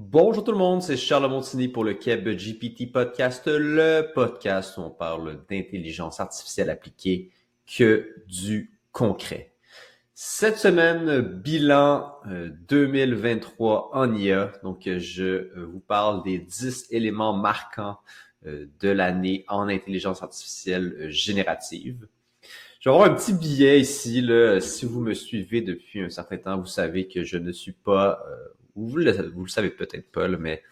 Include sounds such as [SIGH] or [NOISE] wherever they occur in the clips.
Bonjour tout le monde, c'est Charles Montini pour le Keb GPT Podcast, le podcast où on parle d'intelligence artificielle appliquée que du concret. Cette semaine, bilan 2023 euh, en IA. Donc, je euh, vous parle des 10 éléments marquants euh, de l'année en intelligence artificielle générative. Je vais avoir un petit billet ici. Si vous me suivez depuis un certain temps, vous savez que je ne suis pas vous le, savez peut-être pas, mais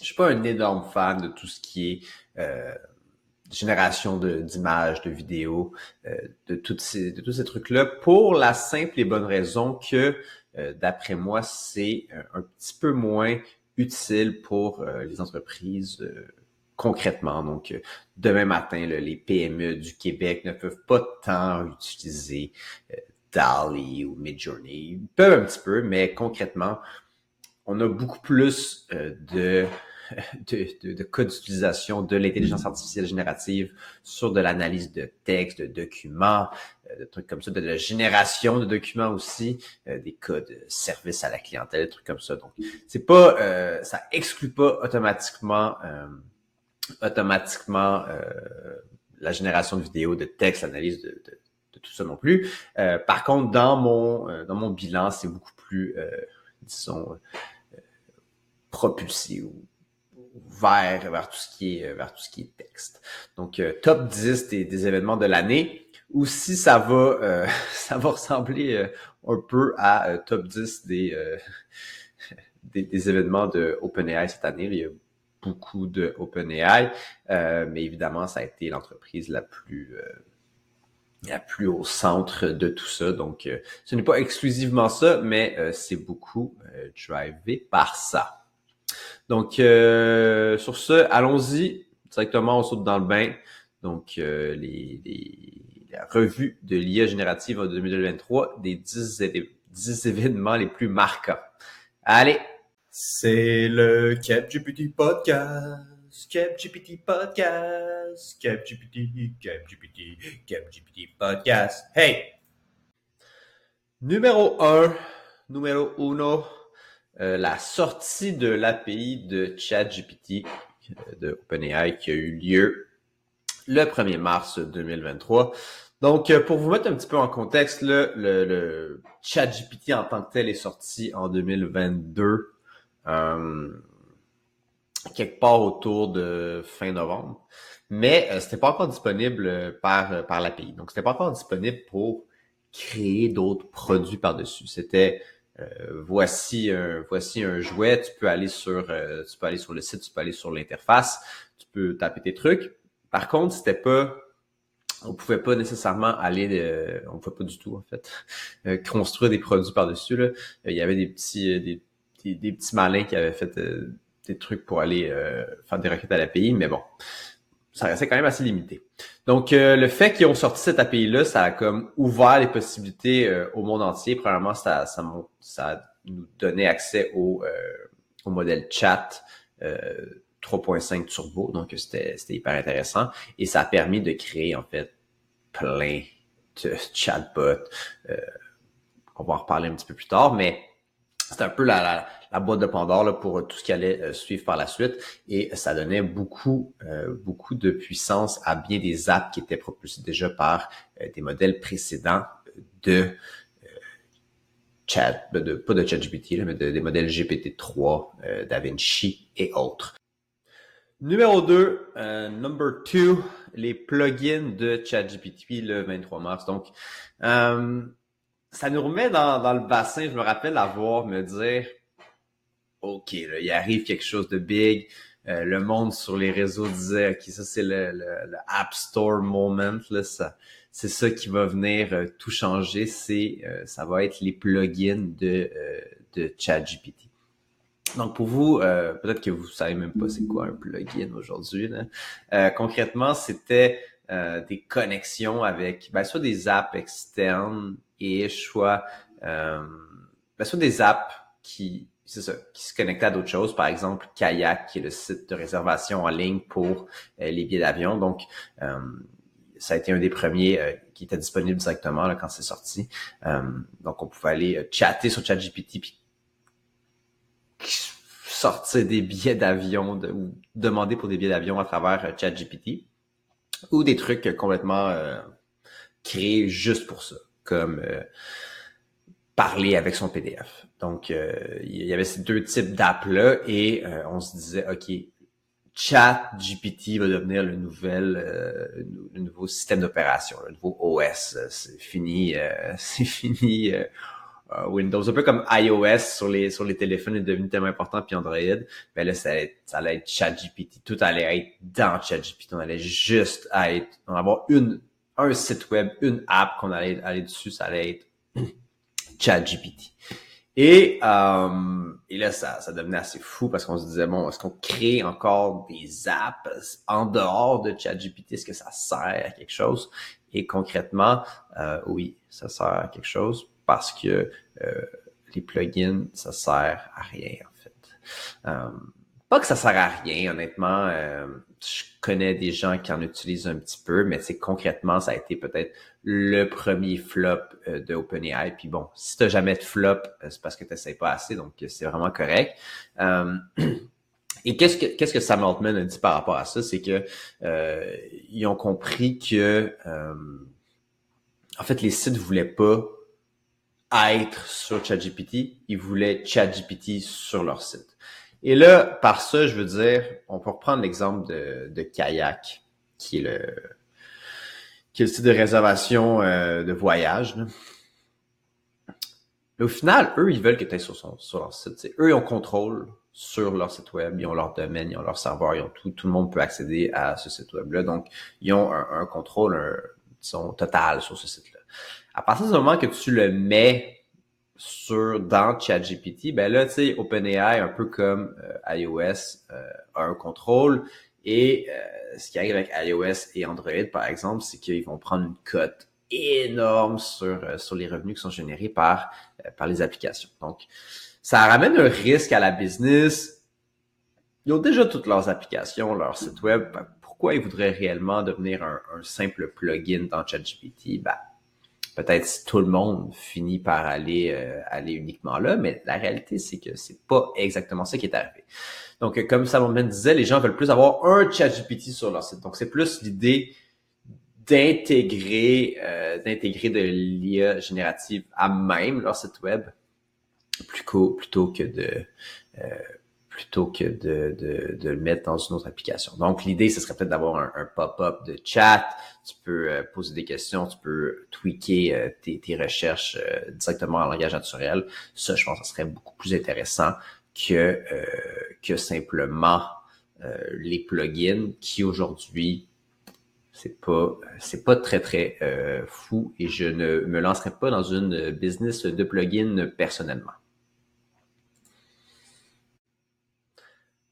je suis pas un énorme fan de tout ce qui est euh, génération d'images, de, vidéos, euh, de, toutes ces, de tous ces trucs-là, pour la simple et bonne raison que, euh, d'après moi, c'est un petit peu moins utile pour les entreprises concrètement. Donc, demain matin, les PME du Québec ne peuvent pas tant utiliser DALI ou Midjourney. Ils peuvent un petit peu, mais concrètement, on a beaucoup plus euh, de, [LAUGHS] de, de, d'utilisation de l'intelligence artificielle générative sur de l'analyse de textes, de documents, euh, de trucs comme ça, de la génération de documents aussi, euh, des cas de service à la clientèle, des trucs comme ça. Donc, c'est pas, ça exclut pas automatiquement, automatiquement la génération de vidéos, de textes, l'analyse de, de, tout ça non plus. par contre, dans mon dans mon bilan, c'est beaucoup plus, disons, propulsé ou vers, vers tout ce qui est vers tout ce qui est texte. Donc euh, top 10 des, événements de l'année ou si ça va euh, [LAUGHS] ça va ressembler euh, un peu à top 10 des, [LAUGHS] des, des événements de OpenAI cette année, il y a beaucoup de OpenAI mais évidemment ça a été l'entreprise la plus la plus au centre de tout ça. Donc, ce n'est pas exclusivement ça, mais c'est beaucoup drivé par ça. Donc, euh, sur ce, allons-y directement, on saute dans le bain. Donc, euh, les, les, la revue de l'IA générative en 2023 des 10, 10 événements les plus marquants. Allez! C'est le CapGPT Podcast. CapGPT Podcast. CapGPT, CapGPT, CapGPT Podcast. Hey! Numéro 1, numéro 1, euh, la sortie de l'API de ChatGPT euh, de OpenAI qui a eu lieu le 1er mars 2023. Donc, euh, pour vous mettre un petit peu en contexte, le, le ChatGPT en tant que tel est sorti en 2022, quelque part autour de fin novembre. Mais euh, c'était pas encore disponible par, par l'API. Donc, c'était pas encore disponible pour créer d'autres produits par-dessus. C'était euh, voici un voici un jouet, tu peux aller sur euh, tu peux aller sur le site, tu peux aller sur l'interface, tu peux taper tes trucs. Par contre, c'était pas on pouvait pas nécessairement aller euh, on pouvait pas du tout en fait [LAUGHS] construire des produits par-dessus. Il y avait des petits des, des, petits malins qui avaient fait des trucs pour aller faire des requêtes à l'API, mais bon, ça restait quand même assez limité. Donc, euh, le fait qu'ils ont sorti cette API-là, ça a comme ouvert les possibilités euh, au monde entier. Premièrement, ça, ça, ça nous donnait accès au, euh, au modèle chat 3.5 Turbo. Donc, c'était hyper intéressant. Et ça a permis de créer, en fait, plein de chatbots. on va en reparler un petit peu plus tard, mais c'est un peu la, la, boîte de Pandore là, pour tout ce qui allait euh, suivre par la suite. Et ça donnait beaucoup, euh, beaucoup de puissance à bien des apps qui étaient propulsées déjà par euh, des modèles précédents de chat, de, pas de ChatGPT, mais des modèles GPT-3, DaVinci et autres. Numéro 2, number 2, les plugins de ChatGPT le 23 mars. Donc, ça nous remet dans, dans, le bassin. Je me rappelle avoir me dire, OK, là, il arrive quelque chose de big. Euh, le monde sur les réseaux disait, OK, ça c'est le, le, App Store moment. Là, ça, c'est ça qui va venir euh, tout changer. C'est, euh, ça va être les plugins de, de ChatGPT. Donc pour vous, peut-être que vous savez même pas c'est quoi un plugin aujourd'hui. concrètement, c'était des connexions avec ben, soit des apps externes et soit, euh, ben, soit des apps qui, c'est ça, qui se connectaient à d'autres choses. Par exemple, Kayak, qui est le site de réservation en ligne pour euh, les billets d'avion. Donc, euh, ça a été un des premiers euh, qui était disponible directement quand c'est sorti. donc, on pouvait aller chatter sur ChatGPT puis sortir des billets d'avion ou demander pour des billets d'avion à travers euh, ChatGPT ou des trucs complètement euh, créés juste pour ça, comme euh, parler avec son PDF. Donc, il y avait ces deux types d'apps-là et on se disait, OK, Chat GPT va devenir le nouvel, le nouveau système d'opération, le nouveau OS. C'est fini, c'est fini euh, [LAUGHS] Windows, un peu comme iOS sur les sur les téléphones est devenu tellement important puis Android, ben là ça allait être, ça allait être ChatGPT, tout allait être dans ChatGPT, on allait juste être, on avoir une un site web, une app qu'on allait aller dessus, ça allait être [CLEARS THROAT] ChatGPT. Et, euh, et là, ça, ça devenait assez fou parce qu'on se disait, bon, est-ce qu'on crée encore des apps en dehors de ChatGPT? Est-ce que ça sert à quelque chose? Et concrètement, euh, oui, ça sert à quelque chose parce que euh, les plugins, ça sert à rien en fait. Euh, pas que ça sert à rien, honnêtement. Euh, je connais des gens qui en utilisent un petit peu, mais c'est concrètement, ça a été peut-être le premier flop de OpenAI. Puis bon, si t'as jamais de flop, c'est parce que tu pas assez, donc c'est vraiment correct. [CLEARS THROAT] et qu'est-ce que qu'est-ce que Sam Altman a dit par rapport à ça, c'est que ils ont compris que en fait les sites voulaient pas être sur ChatGPT, ils voulaient ChatGPT sur leur site. Et là, par ça, je veux dire, on peut reprendre l'exemple de, de Kayak, qui est le qui est le site de réservation euh, de voyage. Mais au final, eux, ils veulent que tu ailles sur, son, sur leur site. eux, ils ont contrôle sur leur site web, ils ont leur domaine, ils ont leur serveur, ils ont tout. Tout le monde peut accéder à ce site web-là. Donc, ils ont un, un contrôle, un, total sur ce site-là. À partir du moment que tu le mets sur dans ChatGPT, ben là, tu sais, OpenAI, un peu comme euh, iOS, euh, a un contrôle. Et euh, ce qui arrive avec iOS et Android, par exemple, c'est qu'ils vont prendre une cote énorme sur, sur les revenus qui sont générés par, par les applications. Donc, ça ramène un risque à la business. Ils ont déjà toutes leurs applications, leur site web. Ben, pourquoi ils voudraient réellement devenir un, un simple plugin dans ChatGPT? Ben, peut-être tout le monde finit par aller euh, aller uniquement là, mais la réalité c'est que c'est pas exactement ça qui est arrivé. Donc euh, comme Salomon disait, les gens veulent plus avoir un chat GPT sur leur site. Donc c'est plus l'idée d'intégrer euh, d'intégrer de l'IA générative à même leur site web plutôt plutôt que de plutôt que de, de, de, le mettre dans une autre application. Donc, l'idée, ce serait peut-être d'avoir un, pop-up de chat. Tu peux euh, poser des questions, tu peux tweaker euh, tes, tes, recherches euh, directement en langage naturel. Ça, je pense que ce serait beaucoup plus intéressant que, que simplement les plugins qui aujourd'hui c'est pas c'est pas très très fou et je ne me lancerai pas dans une business de plugins personnellement.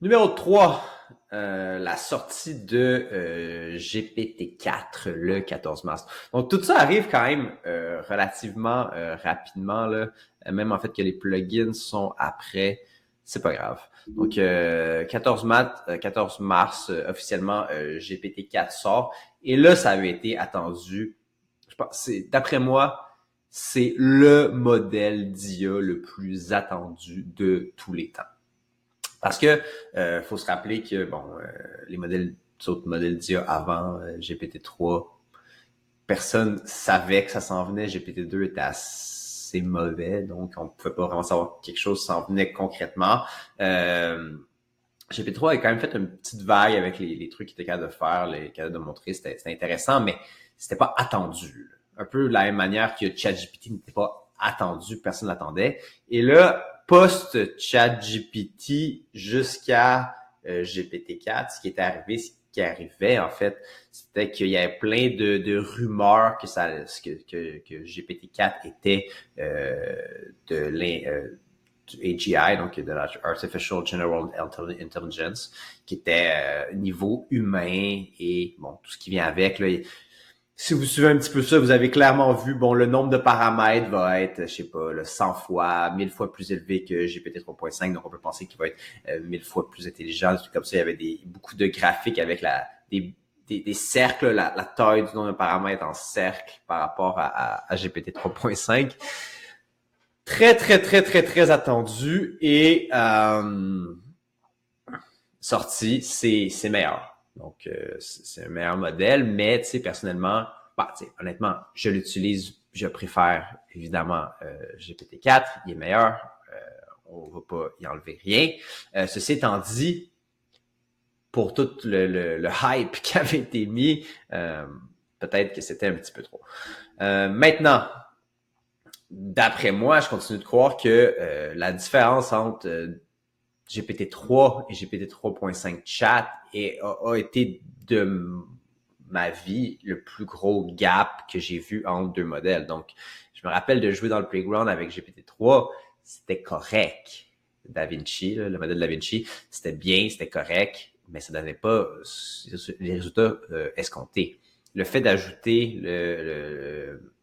Numéro 3, euh, la sortie de euh, GPT-4 le 14 mars. Donc tout ça arrive quand même euh, relativement rapidement là. Même en fait que les plugins sont après, c'est pas grave. Donc 14 mars, 14 mars officiellement GPT-4 sort et là ça avait été attendu. Je pense d'après moi c'est le modèle d'IA le plus attendu de tous les temps. Parce que euh, faut se rappeler que bon, euh, les modèles, autres modèles d'IA avant euh, GPT-3, personne savait que ça s'en venait. GPT-2 était assez mauvais, donc on pouvait pas vraiment savoir que quelque chose s'en venait concrètement. Euh, GPT-3 a quand même fait une petite vague avec les, les trucs qu'il était capable de faire, les capable de montrer, c'était intéressant, mais c'était pas attendu. Un peu de la même manière que ChatGPT n'était pas attendu, personne l'attendait. Et là, post-chat GPT jusqu'à euh, GPT-4, ce qui est arrivé, ce qui arrivait en fait, c'était qu'il y avait plein de, rumeurs que ça, que, que, que GPT-4 était euh, de l'AGI, euh, donc de l'Artificial General Intelligence, qui était niveau humain et bon tout ce qui vient avec. Là, si vous suivez un petit peu ça, vous avez clairement vu, bon, le nombre de paramètres va être, je sais pas, le 100 fois, 1000 fois plus élevé que GPT 3.5, donc on peut penser qu'il va être euh, 1000 fois plus intelligent. Comme ça, il y avait des, beaucoup de graphiques avec la, des, des, cercles, la, taille du nombre de paramètres en cercle par rapport à, à, GPT 3.5. Très, très, très, très, très attendu. Et, euh, sorti, c'est meilleur. Donc euh, c'est un meilleur modèle, mais tu sais personnellement, bah, tu sais, honnêtement, je l'utilise, je préfère évidemment euh, GPT-4, il est meilleur, euh, on va pas y enlever rien. Euh, ceci étant dit, pour tout le, le, le hype [LAUGHS] qui avait été mis, euh, peut-être que c'était un petit peu trop. Euh, maintenant, d'après moi, je continue de croire que la différence entre GPT-3 et GPT 3.5 chat et a, été de ma vie le plus gros gap que j'ai vu entre deux modèles. Donc, je me rappelle de jouer dans le playground avec GPT-3, c'était correct. Da Vinci, le modèle Da Vinci, c'était bien, c'était correct, mais ça donnait pas les résultats euh, escomptés. Le fait d'ajouter le, le,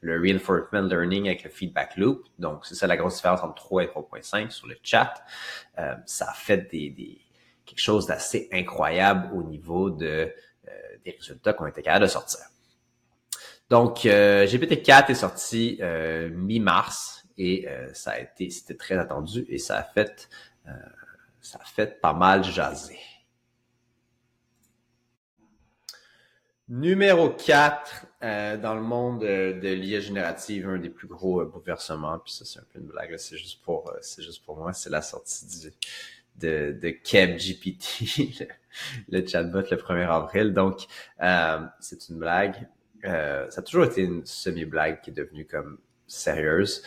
le, reinforcement learning avec le feedback loop, donc c'est ça la grosse différence entre 3 et 3.5 sur le chat, euh, ça a fait des, des quelque chose d'assez incroyable au niveau de euh, des résultats qu'on était capable de sortir. Donc, euh, GPT-4 est sorti euh, mi-mars et euh, ça a été, c'était très attendu et ça a fait, euh, ça a fait pas mal jaser. Numéro 4, euh, dans le monde de, de l'IA générative, un des plus gros euh, bouleversements, puis ça c'est un peu une blague, c'est juste pour euh, c'est juste pour moi, c'est la sortie du, de, de Keb GPT, [LAUGHS] le, le, chatbot le 1er avril. Donc, euh, c'est une blague. Euh, ça a toujours été une semi-blague qui est devenue comme sérieuse.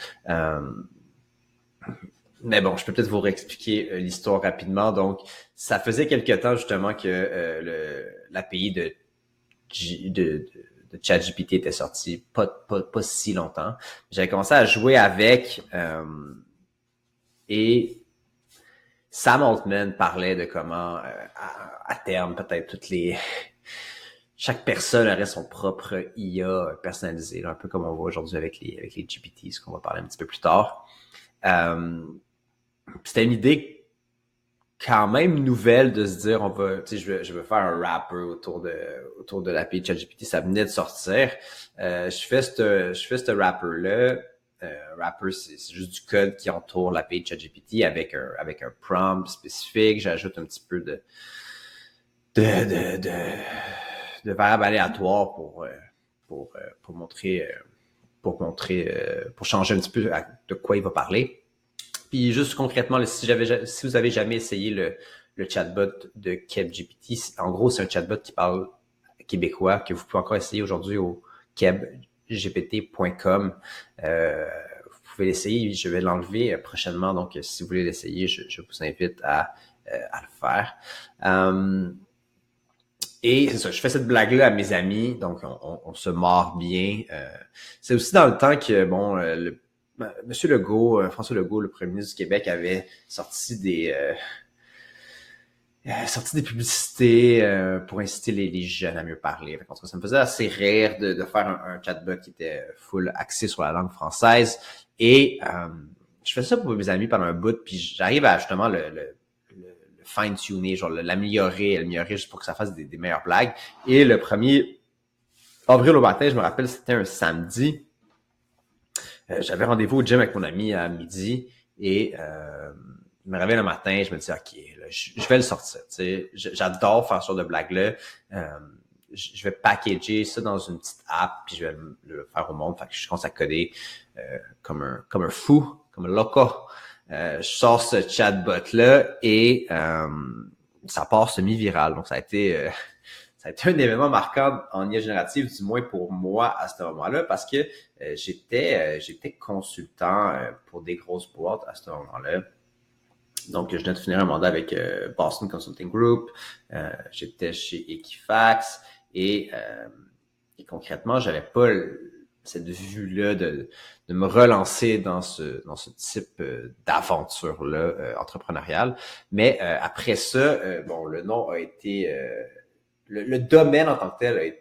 mais bon, je peux peut-être vous réexpliquer l'histoire rapidement. Donc, ça faisait quelque temps justement que le l'API de de, de, ChatGPT était sorti, pas, pas, pas si longtemps. J'avais commencé à jouer avec euh, et Sam Altman parlait de comment euh, à, à, terme peut-être toutes les [LAUGHS] chaque personne aurait son propre IA personnalisé, un peu comme on voit aujourd'hui avec les avec les GPT, ce qu'on va parler un petit peu plus tard. Euh, C'était une idée quand même nouvelle de se dire on va tu sais je veux je veux faire un rapper autour de autour de l'API ChatGPT ça venait de sortir. Euh, je fais ce je fais ce rapper là euh, rapper c'est juste du code qui entoure l'API ChatGPT avec un avec un prompt spécifique. J'ajoute un petit peu de de de de, de variables aléatoires pour euh, pour euh, pour montrer pour montrer pour changer un petit peu de quoi il va parler puis juste concrètement, si, vous avez jamais essayé le, chatbot de KebGPT, en gros, c'est un chatbot qui parle québécois que vous pouvez encore essayer aujourd'hui au kebgpt.com. Euh, vous pouvez l'essayer, je vais l'enlever prochainement, donc si vous voulez l'essayer, je, vous invite à, euh, le faire. Et c'est ça, je fais cette blague-là à mes amis, donc on, se mord bien. Euh, c'est aussi dans le temps que, bon, le Monsieur Legault, euh, François Legault, le premier ministre du Québec, avait sorti des euh, euh, des publicités euh, pour inciter les, jeunes à mieux parler. En tout cas, ça me faisait assez rire de, faire un, chatbot qui était full axé sur la langue française. Et je fais ça pour mes amis pendant un bout, puis j'arrive à justement le, le, fine-tuner, genre l'améliorer, l'améliorer juste pour que ça fasse des, des meilleures blagues. Et le premier avril au matin, je me rappelle, c'était un samedi. Euh, j'avais rendez-vous au gym avec mon ami à midi et euh, je me réveille le matin, je me dis ok, là, je, vais le sortir. Tu sais, j'adore faire ce genre de blague là. Euh, je vais packager ça dans une petite app puis je vais le, faire au monde. Fait que je commence à coder euh, comme un comme un fou, comme un loco. Euh, je sors ce chatbot là et euh, ça part semi-viral. Donc ça a été ça a été un événement marquant en IA générative, du moins pour moi à ce moment-là, parce que euh, j'étais euh, consultant euh, pour des grosses boîtes à ce moment-là. Donc, je venais de finir un mandat avec euh, Boston Consulting Group, j'étais chez Equifax et, et concrètement, j'avais pas cette vue-là de, de me relancer dans ce dans ce type d'aventure-là entrepreneuriale. Mais après ça, bon, le nom a été le, le, domaine en tant que tel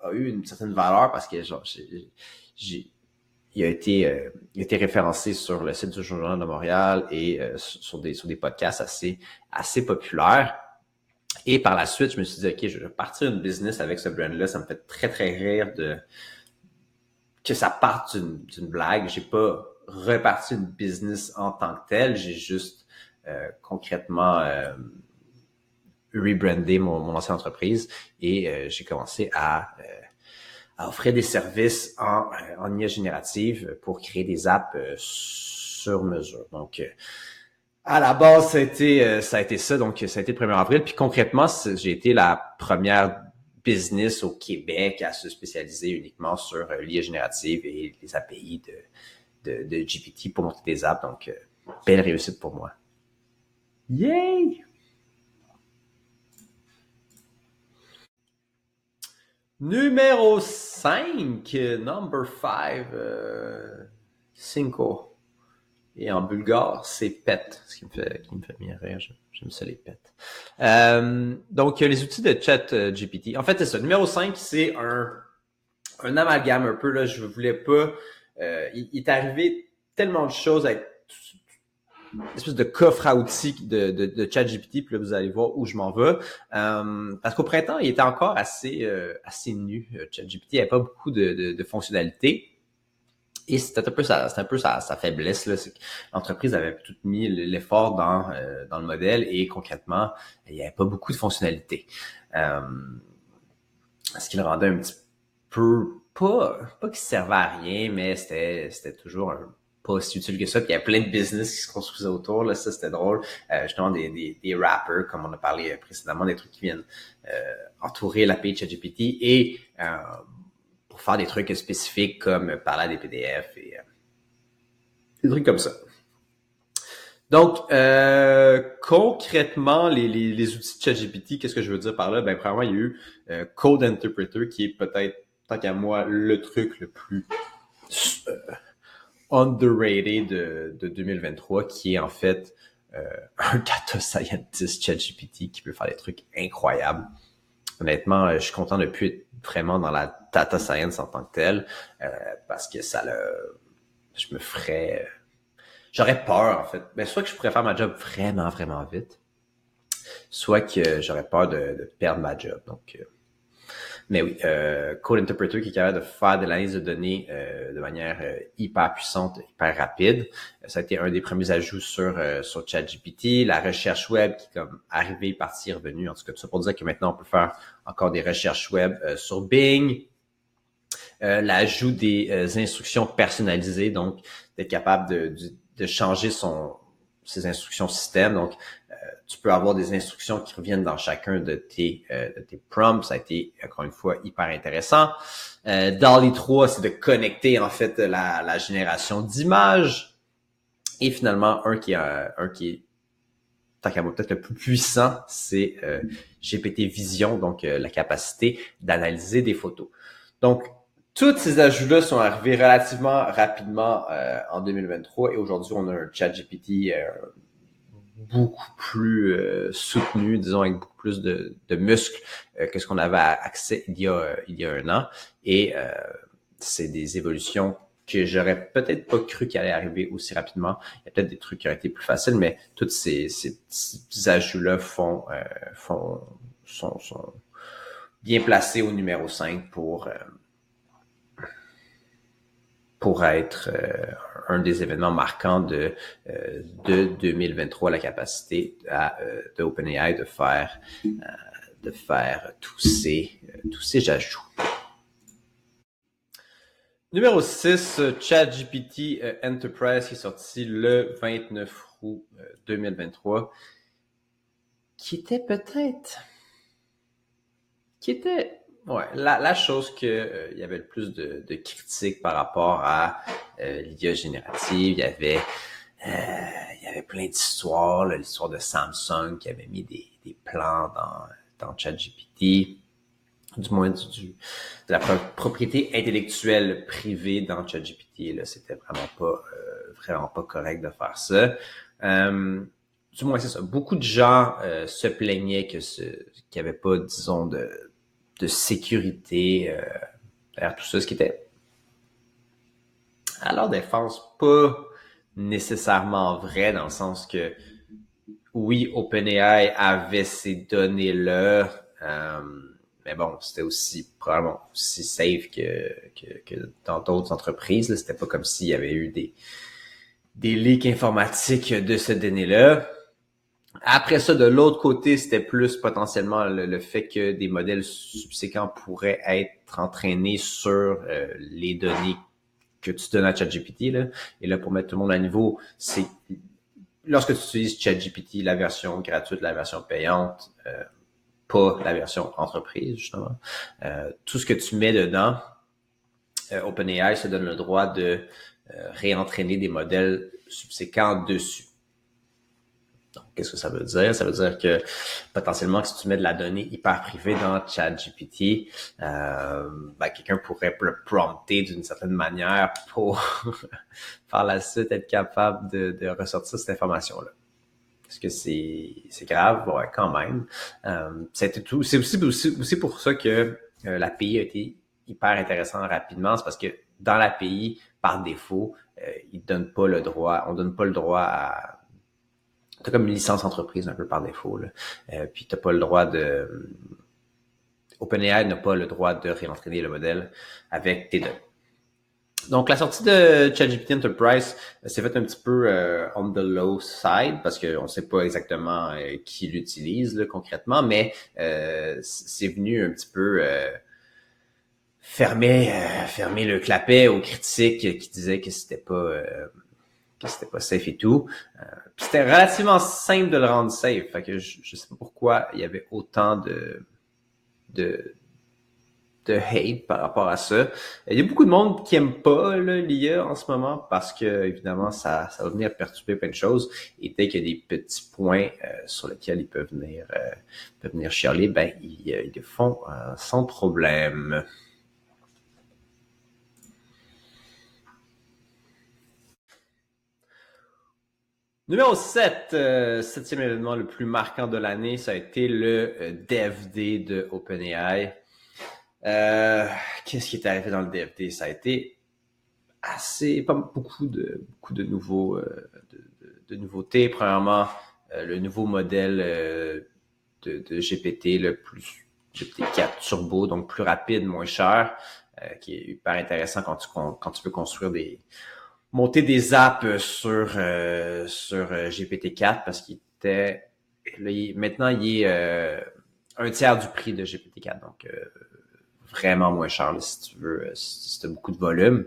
a, eu une certaine valeur parce que genre, j'ai, il a été, euh, il a été référencé sur le site du Journal de Montréal et euh, sur des sur des podcasts assez assez populaires. Et par la suite, je me suis dit ok, je vais partir une business avec ce brand-là. Ça me fait très très rire de que ça parte d'une, blague. J'ai pas reparti une business en tant que tel. J'ai juste euh, concrètement rebrander mon, mon ancienne entreprise et j'ai commencé à, à, offrir des services en, en IA générative pour créer des apps sur mesure. Donc, à la base, ça a été, ça a été ça. Donc, ça a été le 1er avril. Puis concrètement, j'ai été la première business au Québec à se spécialiser uniquement sur euh, l'IA générative et les API de, de, GPT pour monter des apps. Donc, euh, belle réussite pour moi. Yay! Numéro 5, number 5, euh, cinco. Et en bulgare, c'est pet, ce qui me fait, qui me fait bien rire. J'aime ça les pets. Euh, donc, les outils de chat euh, GPT. En fait, c'est ça. Numéro 5, c'est un, un amalgame un peu. Là, je voulais pas. Euh, il, est arrivé tellement de choses avec espèce de coffre à outils de, de, de ChatGPT, puis là, vous allez voir où je m'en vais. Euh, parce qu'au printemps, il était encore assez, euh, assez nu. ChatGPT, il n'y avait pas beaucoup de, de, de fonctionnalités. Et c'était un peu sa, un peu sa, faiblesse. Là, l'entreprise avait tout mis l'effort dans, euh, dans le modèle et concrètement, il n'y avait pas beaucoup de fonctionnalités. Euh, ce qui le rendait un petit peu pas, pas qui servait à rien, mais c'était, toujours pas aussi utile que ça. Puis il y a plein de business qui se construisaient autour. Là, ça, c'était drôle. Euh, justement, des, des, rappers, comme on a parlé précédemment, des trucs qui viennent euh, entourer la page GPT et euh, faire des trucs spécifiques comme parler à des PDF et euh, des trucs comme ça. Donc, euh, concrètement, les, les, les, outils de ChatGPT, qu'est-ce que je veux dire par là? Ben, premièrement, il y a eu euh, Code Interpreter, qui est peut-être, tant qu'à moi, le truc le plus underrated de, de 2023, qui est en fait [LAUGHS] un data scientist ChatGPT qui peut faire des trucs incroyables honnêtement, euh, je suis content de plus être vraiment dans la data science en tant que telle, euh, parce que ça le, je me ferais, j'aurais peur en fait. Mais ben, soit que je pourrais faire ma job vraiment vraiment vite, soit que j'aurais peur de, de, perdre ma job. Donc euh, mais oui, euh, Code Interpreter qui est capable de faire de l'analyse de données euh, de manière euh, hyper puissante, hyper rapide. Ça a été un des premiers ajouts sur euh, sur ChatGPT. La recherche web qui est comme arrivé, parti, revenu. En tout cas, tout ça pour dire que maintenant on peut faire encore des recherches web sur Bing. L'ajout des instructions personnalisées, donc d'être capable de, de, de changer son ses instructions système. Donc, tu peux avoir des instructions qui reviennent dans chacun de tes, euh, de tes prompts. Ça a été, encore une fois, hyper intéressant. Euh, les 3, c'est de connecter, en fait, la, la génération d'images. Et finalement, un qui est, un qui est tant qu'à peut-être le plus puissant, c'est euh, GPT Vision, donc euh, la capacité d'analyser des photos. Donc, tous ces ajouts-là sont arrivés relativement rapidement en 2023 et aujourd'hui, on a un chat GPT beaucoup plus euh, soutenu, disons, avec beaucoup plus de, de muscles euh, que ce qu'on avait accès il y a, il y a un an. Et euh, c'est des évolutions que j'aurais peut-être pas cru qu'elle allait arriver aussi rapidement. Il y a peut-être des trucs qui auraient été plus faciles, mais tous ces, ces petits ajouts-là font, font sont, sont, bien placés au numéro 5 pour pour être euh, un des événements marquants de, euh, de 2023, la capacité à, euh, de OpenAI de faire, de faire tous ces, tous ces ajouts. Numéro 6, ChatGPT Enterprise qui est sorti le 29 août 2023, qui était peut-être, qui était Ouais, la, la chose que euh, il y avait le plus de, de critiques par rapport à euh, l'IA générative, il y avait euh, il y avait plein d'histoires, l'histoire de Samsung qui avait mis des, des plans dans dans ChatGPT, du moins du, de la propriété intellectuelle privée dans ChatGPT. Là, c'était vraiment pas euh, vraiment pas correct de faire ça. du moins c'est ça. Beaucoup de gens se plaignaient que ce qu'il n'y avait pas, disons, de de sécurité euh, derrière tout ça, ce qui était à leur défense pas nécessairement vrai dans le sens que oui, OpenAI avait ces données-là, euh, mais bon, c'était aussi probablement aussi safe que, que, que dans d'autres entreprises. C'était pas comme s'il y avait eu des, des leaks informatiques de ces données-là. Après ça, de l'autre côté, c'était plus potentiellement le, fait que des modèles subséquents pourraient être entraînés sur euh, les données que tu donnes à ChatGPT. Là. Et là, pour mettre tout le monde à niveau, c'est lorsque tu utilises ChatGPT, la version gratuite, la version payante, euh, pas la version entreprise, justement, euh, tout ce que tu mets dedans, OpenAI se donne le droit de réentraîner des modèles subséquents dessus. Qu'est-ce que ça veut dire? Ça veut dire que potentiellement, si tu mets de la donnée hyper privée dans ChatGPT, euh, ben, quelqu'un pourrait le prompter d'une certaine manière pour [LAUGHS] par la suite être capable de, ressortir cette information-là. Est-ce que c'est c'est grave? Ouais, quand même. Euh, c'est tout. C'est aussi, aussi, pour ça que euh, l'API a été hyper intéressant rapidement. C'est parce que dans l'API, par défaut, euh, ils donnent pas le droit, on donne pas le droit à T'as comme une licence entreprise un peu par défaut. Là. Euh, puis t'as pas le droit de. OpenAI n'a pas le droit de réentraîner le modèle avec tes données. Donc, la sortie de ChatGPT Enterprise s'est faite un petit peu euh, on the low side parce qu'on ne sait pas exactement euh, qui l'utilise concrètement, mais euh, c'est venu un petit peu fermer, fermer le clapet aux critiques qui disaient que c'était pas que c'était pas safe et tout. Euh, c'était relativement simple de le rendre safe. Fait que je, je sais pas pourquoi il y avait autant de, de, de hate par rapport à ça. Il y a beaucoup de monde qui aime pas l'IA en ce moment parce que évidemment ça, ça va venir perturber plein de choses. Et dès qu'il y a des petits points euh, sur lesquels ils peuvent venir euh, peuvent venir chialer, ben ils, ils le font sans problème. Numéro 7, euh, septième événement le plus marquant de l'année, ça a été le euh, DevD de OpenAI. Euh, Qu'est-ce qui est arrivé dans le DevD? Ça a été assez, pas beaucoup de, beaucoup de nouveaux, euh, de, de, nouveautés. Premièrement, le nouveau modèle de, de, GPT, le plus GPT-4 Turbo, donc plus rapide, moins cher, qui est hyper intéressant quand tu, quand tu construire des, monter des apps sur euh, sur euh, GPT-4 parce qu'il était maintenant il est euh, un tiers du prix de GPT-4 donc vraiment moins cher si tu veux si tu as beaucoup de volume.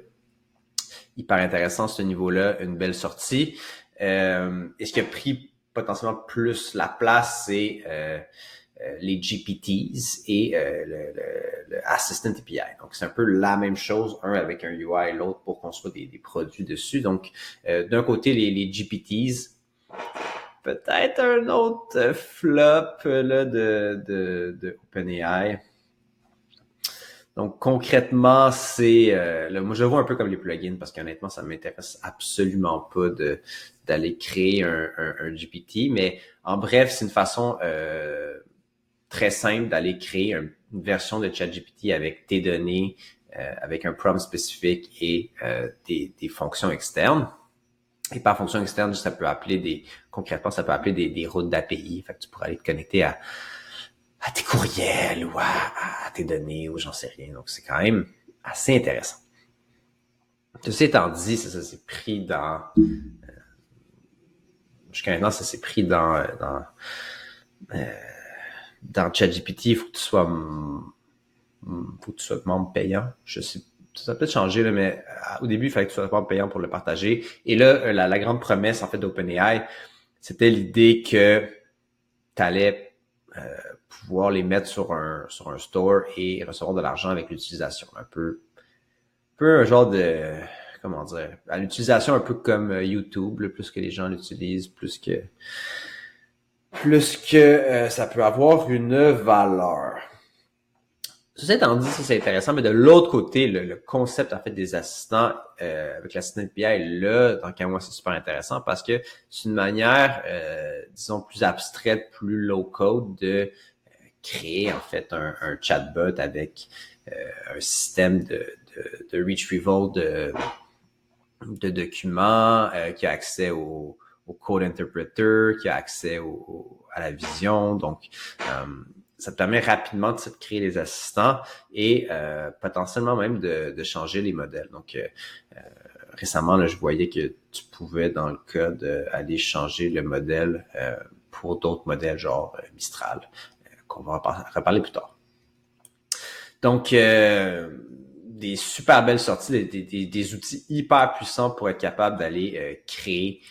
Hyper intéressant ce niveau-là une belle sortie. Et ce qui a pris potentiellement plus la place c'est euh, les GPTs et euh, le, le, Assistant API. Donc, c'est un peu la même chose, un avec un UI, l'autre pour construire des, des, produits dessus. Donc, euh, d'un côté, les, les GPTs, peut-être un autre flop là, de, de, de OpenAI. Donc concrètement, c'est euh, moi je le vois un peu comme les plugins parce qu'honnêtement, ça m'intéresse absolument pas de d'aller créer un, un, un, GPT. Mais en bref, c'est une façon euh, très simple d'aller créer une version de ChatGPT avec tes données, euh, avec un prompt spécifique et euh, des, des, fonctions externes. Et par fonction externe, ça peut appeler des, concrètement, ça peut appeler des, des routes d'API. Fait que tu pourrais aller te connecter à, à tes courriels ou à, à tes données ou j'en sais rien. Donc, c'est quand même assez intéressant. Ceci étant dit, ça, ça s'est pris dans, euh, jusqu'à maintenant, ça s'est pris dans, dans euh, dans ChatGPT, il faut que tu sois, faut que tu sois membre payant. Je sais, ça peut changer, là, mais euh, au début, il fallait que tu sois membre payant pour le partager. Et là, euh, la, grande promesse, en fait, d'OpenAI, c'était l'idée que tu allais euh, pouvoir les mettre sur un, sur un store et recevoir de l'argent avec l'utilisation. Un peu, un peu un genre de, comment dire, à l'utilisation un peu comme YouTube, plus que les gens l'utilisent, plus que plus que euh, ça peut avoir une valeur. Ceci étant dit, ça c'est intéressant, mais de l'autre côté, le, concept en fait des assistants euh, avec l'assistant API, là, dans le moi, c'est super intéressant parce que c'est une manière, euh, disons, plus abstraite, plus low code de créer en fait un, chatbot avec un système de, de, de retrieval de documents qui a accès au, au code interpreter, qui a accès au, à la vision. Donc, euh, ça te permet rapidement de créer des assistants et euh, potentiellement même de, de, changer les modèles. Donc, euh, récemment, là, je voyais que tu pouvais, dans le cas d'aller changer le modèle pour d'autres modèles genre Mistral, qu'on va reparler plus tard. Donc, des super belles sorties, des, des, outils hyper puissants pour être capable d'aller créer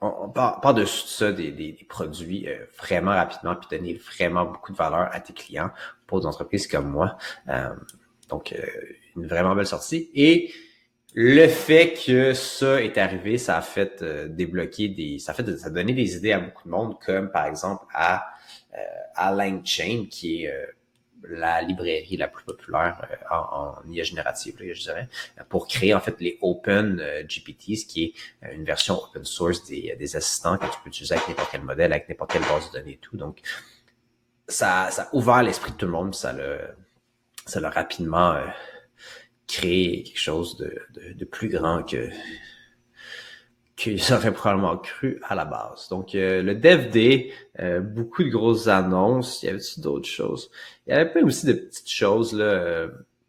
on, parle, de ça, des, des, produits euh, vraiment rapidement, puis donner vraiment beaucoup de valeur à tes clients pour des entreprises comme moi. Euh, donc, euh, une vraiment belle sortie. Et le fait que ça est arrivé, ça a fait débloquer des, ça a fait, ça a donné des idées à beaucoup de monde, comme par exemple à à LangChain, qui est la librairie la plus populaire euh, en, en, IA générative, je dirais, pour créer en fait les Open euh, GPTs, qui est euh, une version open source des, assistants que tu peux utiliser avec n'importe quel modèle, avec n'importe quelle base de données et tout. Donc, ça, ça a ouvert l'esprit de tout le monde, ça l'a, ça l'a rapidement créé quelque chose de, de plus grand que qu'ils auraient probablement cru à la base. Donc, euh, le DevD, euh, beaucoup de grosses annonces. Il y avait-tu d'autres choses? Il y avait plein aussi de petites choses là, euh,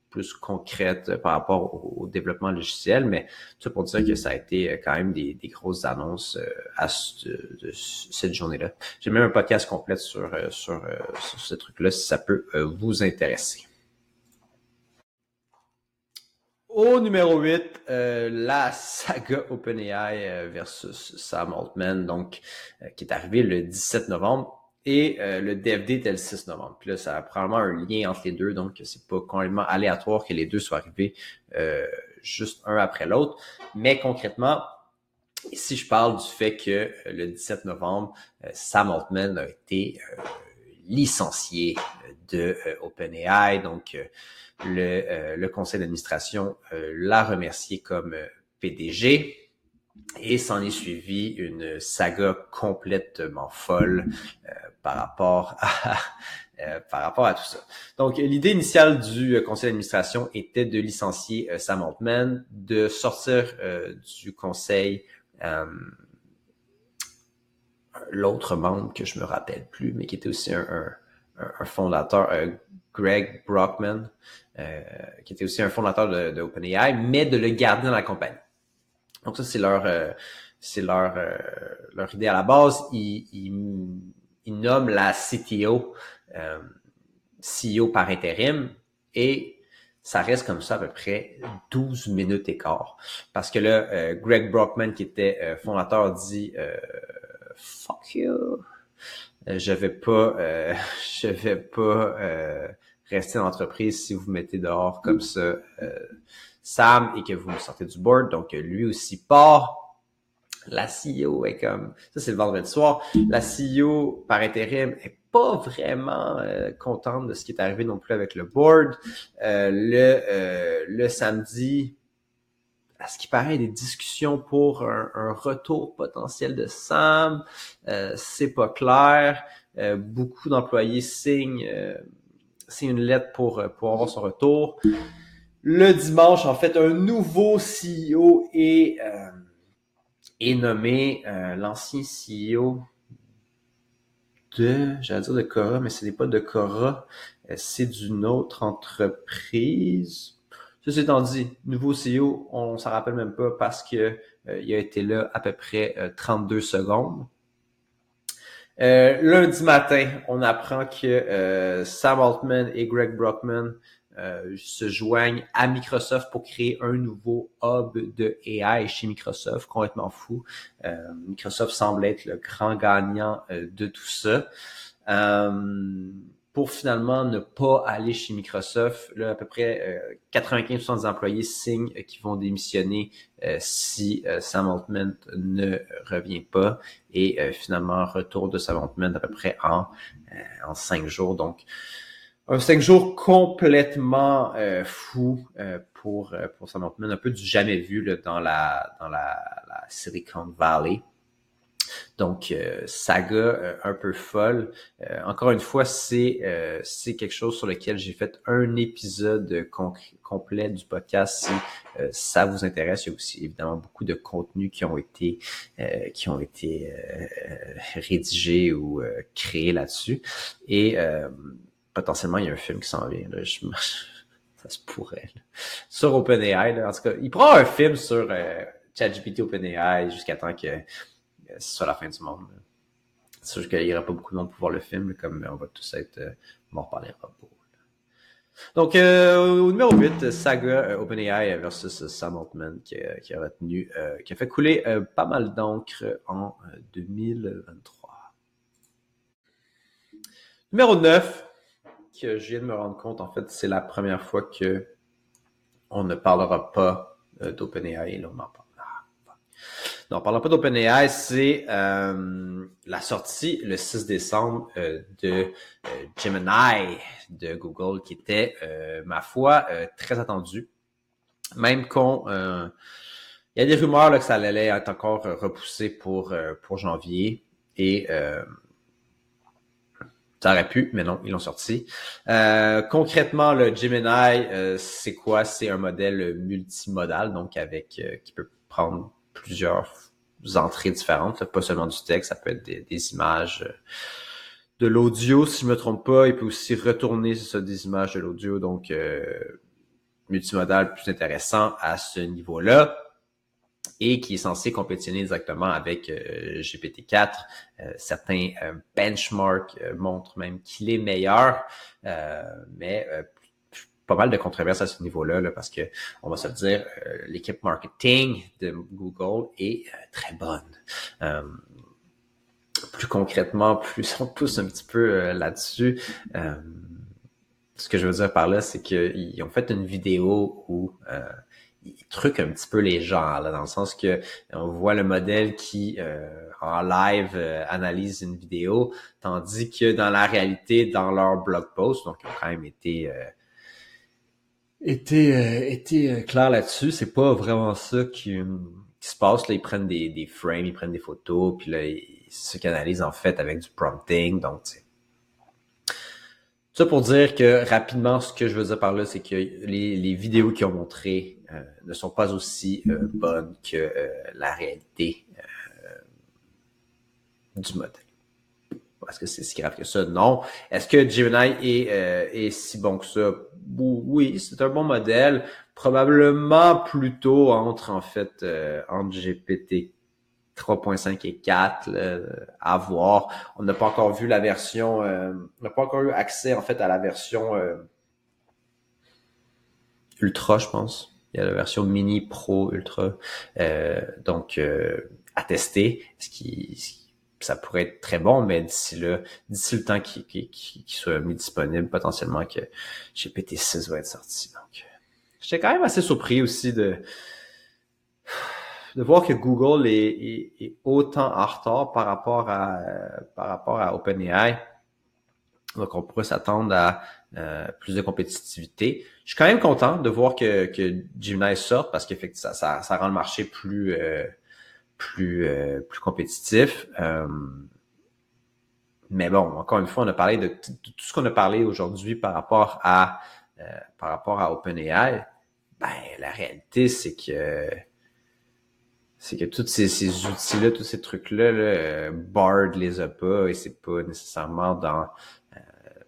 plus concrètes par rapport au, développement logiciel, mais tout pour dire que ça a été quand même des, grosses annonces à de, cette journée-là. J'ai même un podcast complet sur, sur, sur ce truc-là si ça peut vous intéresser. Au numéro 8, euh, la saga OpenAI euh, versus Sam Altman, donc euh, qui est arrivé le 17 novembre. Et le DFD était le 6 novembre. Puis là, ça a probablement un lien entre les deux, donc c'est pas complètement aléatoire que les deux soient arrivés juste un après l'autre. Mais concrètement, ici, je parle du fait que le 17 novembre, Sam Altman a été licencié de OpenAI. Donc, le, euh, le conseil d'administration euh, l'a remercié comme euh, PDG et s'en est suivi une saga complètement folle par rapport [LAUGHS] à par rapport à tout ça. Donc, l'idée initiale du conseil d'administration était de licencier Sam Altman, de sortir du conseil l'autre membre que je me rappelle plus, mais qui était aussi un, un fondateur, Greg Brockman, euh, qui était aussi un fondateur de, de, OpenAI, mais de le garder dans la compagnie. Donc ça, c'est leur, euh, c'est leur, euh, leur idée à la base. Ils, ils, ils nomment la CTO, CEO par intérim, et ça reste comme ça à peu près 12 minutes et quart. Parce que là, Greg Brockman, qui était fondateur, dit Fuck you! Je vais pas, [LAUGHS] je vais pas rester dans l'entreprise si vous mettez dehors comme ça euh, Sam et que vous sortez du board. Donc, lui aussi part. La CEO est comme, ça c'est le vendredi soir, la CEO par intérim est pas vraiment euh, contente de ce qui est arrivé non plus avec le board. Euh, le, le samedi, à ce qui paraît, des discussions pour un, un retour potentiel de Sam. c'est pas clair. beaucoup d'employés signent c'est une lettre pour, euh, pour avoir son retour. Le dimanche, en fait, un nouveau CEO est, euh, est nommé euh, l'ancien CEO de, j'allais dire de Cora, mais ce n'est pas de Cora, c'est d'une autre entreprise. Ceci étant dit, nouveau CEO, on s'en rappelle même pas parce que il a été là à peu près 32 secondes. Euh, lundi matin, on apprend que euh, Sam Altman et Greg Brockman euh, se joignent à Microsoft pour créer un nouveau hub de AI chez Microsoft, complètement fou. Microsoft semble être le grand gagnant de tout ça pour finalement ne pas aller chez Microsoft. Là, à peu près 95% des employés signent qu'ils vont démissionner euh, si euh, Sam Altman ne revient pas. Et euh, finalement, retour de Sam Altman à peu près en, en cinq jours. Donc, un cinq jours complètement fou pour, pour Sam Altman, un peu du jamais vu là, dans, la, dans la, la Silicon Valley. Donc, euh, saga euh, un peu folle. Euh, encore une fois, c'est c'est quelque chose sur lequel j'ai fait un épisode complet du podcast. Si ça vous intéresse, il y a aussi évidemment beaucoup de contenus qui ont été qui ont été rédigés ou créés là-dessus. Et potentiellement, il y a un film qui s'en vient. Là. Je, [LAUGHS] ça se pourrait. Sur OpenAI, en tout cas, il prend un film sur ChatGPT OpenAI jusqu'à temps que c'est ça la fin du monde. C'est sûr qu'il n'y aura pas beaucoup de monde pour voir le film, comme on va tous être, on en reparlera pas. Donc, au numéro 8, Saga OpenAI versus Sam Altman qui, a retenu, qui a fait couler pas mal d'encre en 2023. Numéro 9, que je viens de me rendre compte, en fait, c'est la première fois que on ne parlera pas euh, d'OpenAI. Là, on en parle. Non, on parlera pas d'OpenAI, c'est euh, la sortie le 6 décembre euh, de Gemini de Google, qui était, ma foi, très attendu. Même qu'on... il y a des rumeurs là, que ça allait être encore repoussé pour, pour janvier. Et ça aurait pu, mais non, ils l'ont sorti. Euh, concrètement, le Gemini, euh, c'est quoi? C'est un modèle multimodal, donc avec euh, qui peut prendre plusieurs entrées différentes, pas seulement du texte, ça peut être des, images, de l'audio, si je me trompe pas. Il peut aussi retourner ça, des images de l'audio, donc multimodal plus intéressant à ce niveau-là et qui est censé compétitionner directement avec euh, GPT-4. Euh, certains euh, benchmarks montrent même qu'il est meilleur, mais pas mal de controverses à ce niveau-là, là, parce que on va se dire, l'équipe marketing de Google est très bonne. plus concrètement, plus [LAUGHS] on pousse un petit peu là-dessus, ce que je veux dire par là, c'est qu'ils ont fait une vidéo où il truc un petit peu les gens, dans le sens que on voit le modèle qui euh, en live euh, analyse une vidéo, tandis que dans la réalité, dans leur blog post, donc ils ont quand même été euh, été, été clair là-dessus, c'est pas vraiment ça qui, qui, se passe. Là, ils prennent des, des frames, ils prennent des photos, puis là, c'est ce qu'ils analysent en fait avec du prompting, donc ça pour dire que rapidement, ce que je veux dire par là, c'est que les, les vidéos qui ont montré euh, ne sont pas aussi euh, bonnes que euh, la réalité du modèle. Est-ce que c'est si grave que ça? Non. Est-ce que Gemini est, est si bon que ça? Oui, c'est un bon modèle. Probablement plutôt entre, en fait, entre GPT 3.5 et 4 à voir. On n'a pas encore vu la version, on n'a pas encore eu accès en fait à la version ultra, je pense. Il y a la version mini, pro, ultra. Euh, donc, euh, à tester. Ce qui, ça pourrait être très bon, mais d'ici là, d'ici le temps qu'il soit mis disponible, potentiellement que GPT-6 va être sorti. Donc, j'étais quand même assez surpris aussi de de voir que Google est, est, autant en retard par rapport à par rapport à OpenAI. Donc, on pourrait s'attendre à euh, plus de compétitivité. Je suis quand même content de voir que, que Gemini sort parce qu'effectivement, ça, ça, rend le marché plus euh, plus euh, plus compétitif. mais bon, encore une fois, on a parlé de, tout ce qu'on a parlé aujourd'hui par rapport à par rapport à OpenAI. Ben, la réalité, c'est que c'est que tous ces, outils-là, tous ces trucs-là, là, Bard les a pas et c'est pas nécessairement dans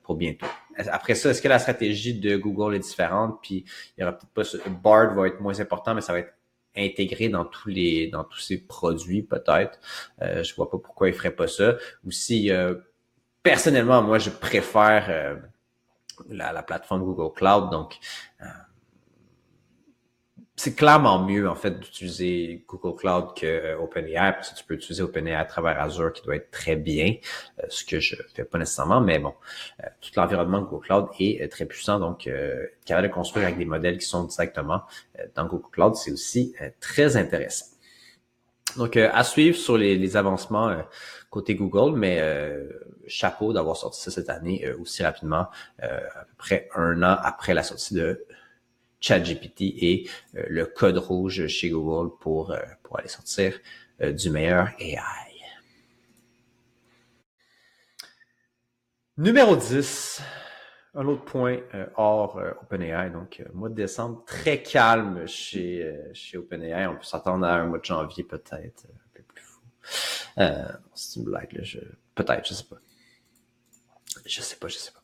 pour bientôt. Après ça, est-ce que la stratégie de Google est différente? Puis il y aura peut-être pas Bard va être moins important, mais ça va être intégré dans tous les dans tous ces produits peut-être. Euh, je vois pas pourquoi ils feraient pas ça. Ou si euh, personnellement, moi je préfère euh, la, la, plateforme Google Cloud. Donc euh, c'est clairement mieux en fait d'utiliser Google Cloud que euh, OpenAI parce que tu peux utiliser OpenAI à travers Azure qui doit être très bien, euh, ce que je fais pas nécessairement, mais bon, euh, tout l'environnement Google Cloud est très puissant, donc capable de construire avec des modèles qui sont directement dans Google Cloud, c'est aussi très intéressant. Donc à suivre sur les avancements côté Google, mais chapeau d'avoir sorti ça cette année aussi rapidement, à peu près un an après la sortie de ChatGPT et euh, le code rouge chez Google pour, euh, pour aller sortir euh, du meilleur AI. Numéro 10, un autre point hors OpenAI. Donc, mois de décembre, très calme chez, chez OpenAI. On peut s'attendre à un mois de janvier peut-être, un peu plus fou. C'est une blague, là. Je... Peut-être, je sais pas. Je sais pas, je sais pas.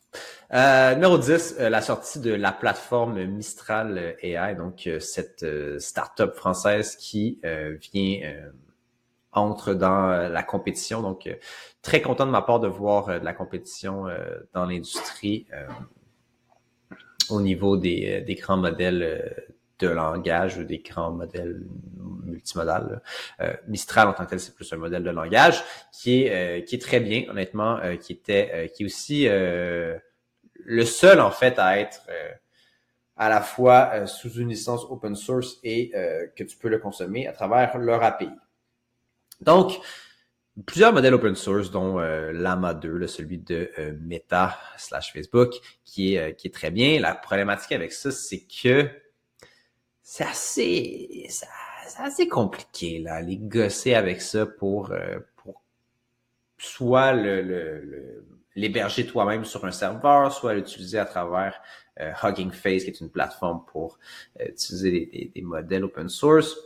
Euh, numéro 10, euh, la sortie de la plateforme Mistral AI, donc euh, cette start-up française qui vient entre dans la compétition. Donc, très content de ma part de voir de la compétition dans l'industrie au niveau des, grands modèles de langage ou des grands modèles multimodal. Euh, Mistral en tant que tel, c'est plus un modèle de langage qui est euh, très bien, honnêtement, euh, qui était qui est aussi le seul en fait à être à la fois sous une licence open source et que tu peux le consommer à travers leur API. Donc, plusieurs modèles open source, dont Lama 2, celui de Meta slash Facebook, qui est, qui est très bien. La problématique avec ça, c'est que c'est assez, c'est assez compliqué, là, aller gosser avec ça pour, euh, pour soit le, l'héberger toi-même sur un serveur, soit l'utiliser à travers euh, Hugging Face, qui est une plateforme pour euh, utiliser des, des, modèles open source.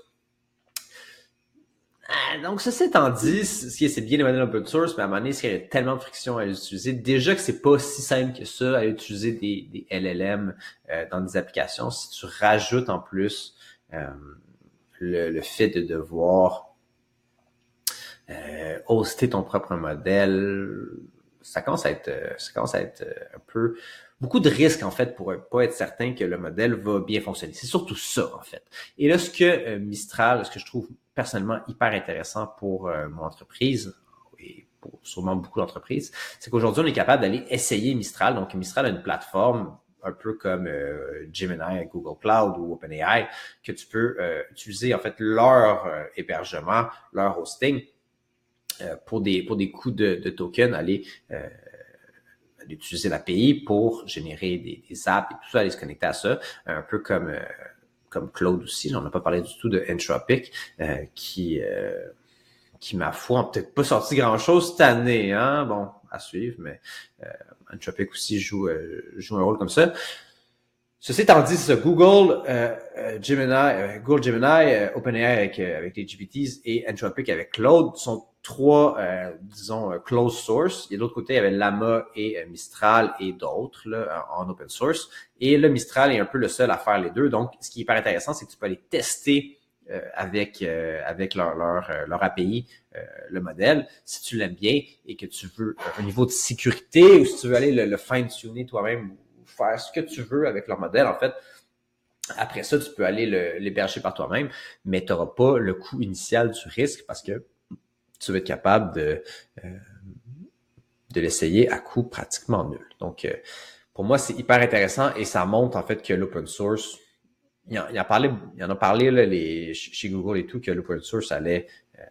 Ah, donc, ceci étant dit, c'est bien les modèles open source, mais à un moment donné, il y a tellement de friction à les utiliser, déjà que c'est pas si simple que ça à utiliser des, des LLM dans des applications, si tu rajoutes en plus le, fait de devoir euh, hoster ton propre modèle, ça commence à être, ça commence à être un peu beaucoup de risques en fait pour pas être certain que le modèle va bien fonctionner. C'est surtout ça en fait. Et là, ce que euh, Mistral, ce que je trouve personnellement hyper intéressant pour euh, mon entreprise et pour sûrement beaucoup d'entreprises, c'est qu'aujourd'hui on est capable d'aller essayer Mistral. Donc Mistral a une plateforme un peu comme euh, Gemini, Google Cloud ou OpenAI, que tu peux euh, utiliser en fait leur euh, hébergement, leur hosting pour des pour des coûts de, de token, aller utiliser l'API pour générer des, des, apps et tout ça, aller se connecter à ça, un peu comme comme Cloud aussi. On n'a pas parlé du tout de Entropic, qui qui ma foi peut-être pas sorti grand chose cette année, hein. Bon, à suivre, mais Anthropic aussi joue, euh, joue un rôle comme ça. Ceci étant dit, Google, euh, euh, Gemini, Google Gemini, OpenAI avec, avec les GPTs et Anthropic avec Claude sont trois, disons, closed source. Et de l'autre côté, il y avait Lama et Mistral et d'autres en open source. Et le Mistral est un peu le seul à faire les deux. Donc, ce qui est hyper intéressant, c'est que tu peux aller tester euh, avec euh, avec leur leur, euh, leur API le modèle si tu l'aimes bien et que tu veux un niveau de sécurité ou si tu veux aller le, fine tuner toi-même ou faire ce que tu veux avec leur modèle en fait après ça tu peux aller l'héberger par toi-même mais tu n'auras pas le coût initial du risque parce que tu vas être capable de de l'essayer à coût pratiquement nul. Donc pour moi c'est hyper intéressant et ça montre en fait que l'open source il en, il en a parlé là, les, chez Google et tout que l'open source allait, euh,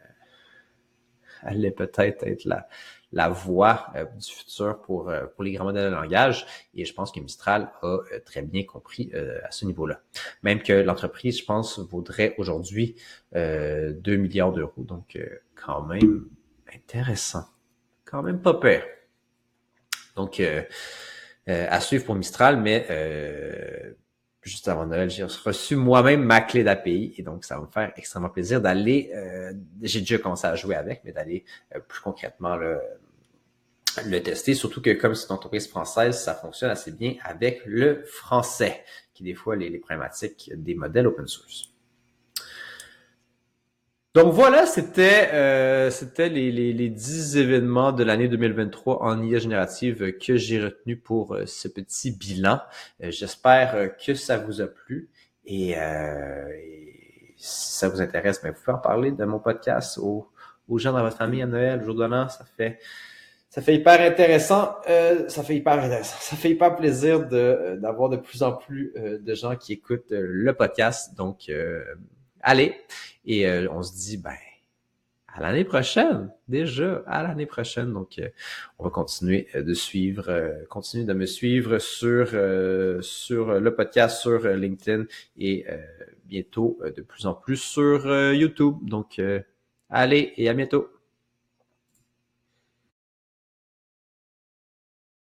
allait peut-être être la, la voie euh, du futur pour, euh, pour les grands modèles de langage. Et je pense que Mistral a très bien compris à ce niveau-là. Même que l'entreprise, je pense, vaudrait aujourd'hui 2 milliards d'euros. Donc, quand même intéressant. Quand même pas pire. Donc, à suivre pour Mistral, mais juste avant Noël, j'ai reçu moi-même ma clé d'API et donc ça va me faire extrêmement plaisir d'aller, euh, j'ai déjà commencé à jouer avec, mais d'aller euh, plus concrètement le, tester, surtout que comme c'est une entreprise française, ça fonctionne assez bien avec le français, qui des fois les, les problématiques des modèles open source. Donc voilà, c'était euh, c'était les, les, les 10 événements de l'année 2023 en IA générative que j'ai retenu pour euh, ce petit bilan. Euh, j'espère que ça vous a plu et, si ça vous intéresse, ben, vous pouvez en parler de mon podcast aux, aux gens dans votre famille à Noël, jour de l'an. Ça fait ça fait hyper intéressant. ça fait hyper intéressant. Ça fait hyper plaisir de d'avoir de plus en plus de gens qui écoutent le podcast. Donc allez. Et euh, on se dit, ben, à l'année prochaine, déjà, à l'année prochaine. Donc, euh, on va continuer euh, de suivre, continuer de me suivre sur, sur le podcast, sur LinkedIn et bientôt de plus en plus sur YouTube. Donc, allez et à bientôt.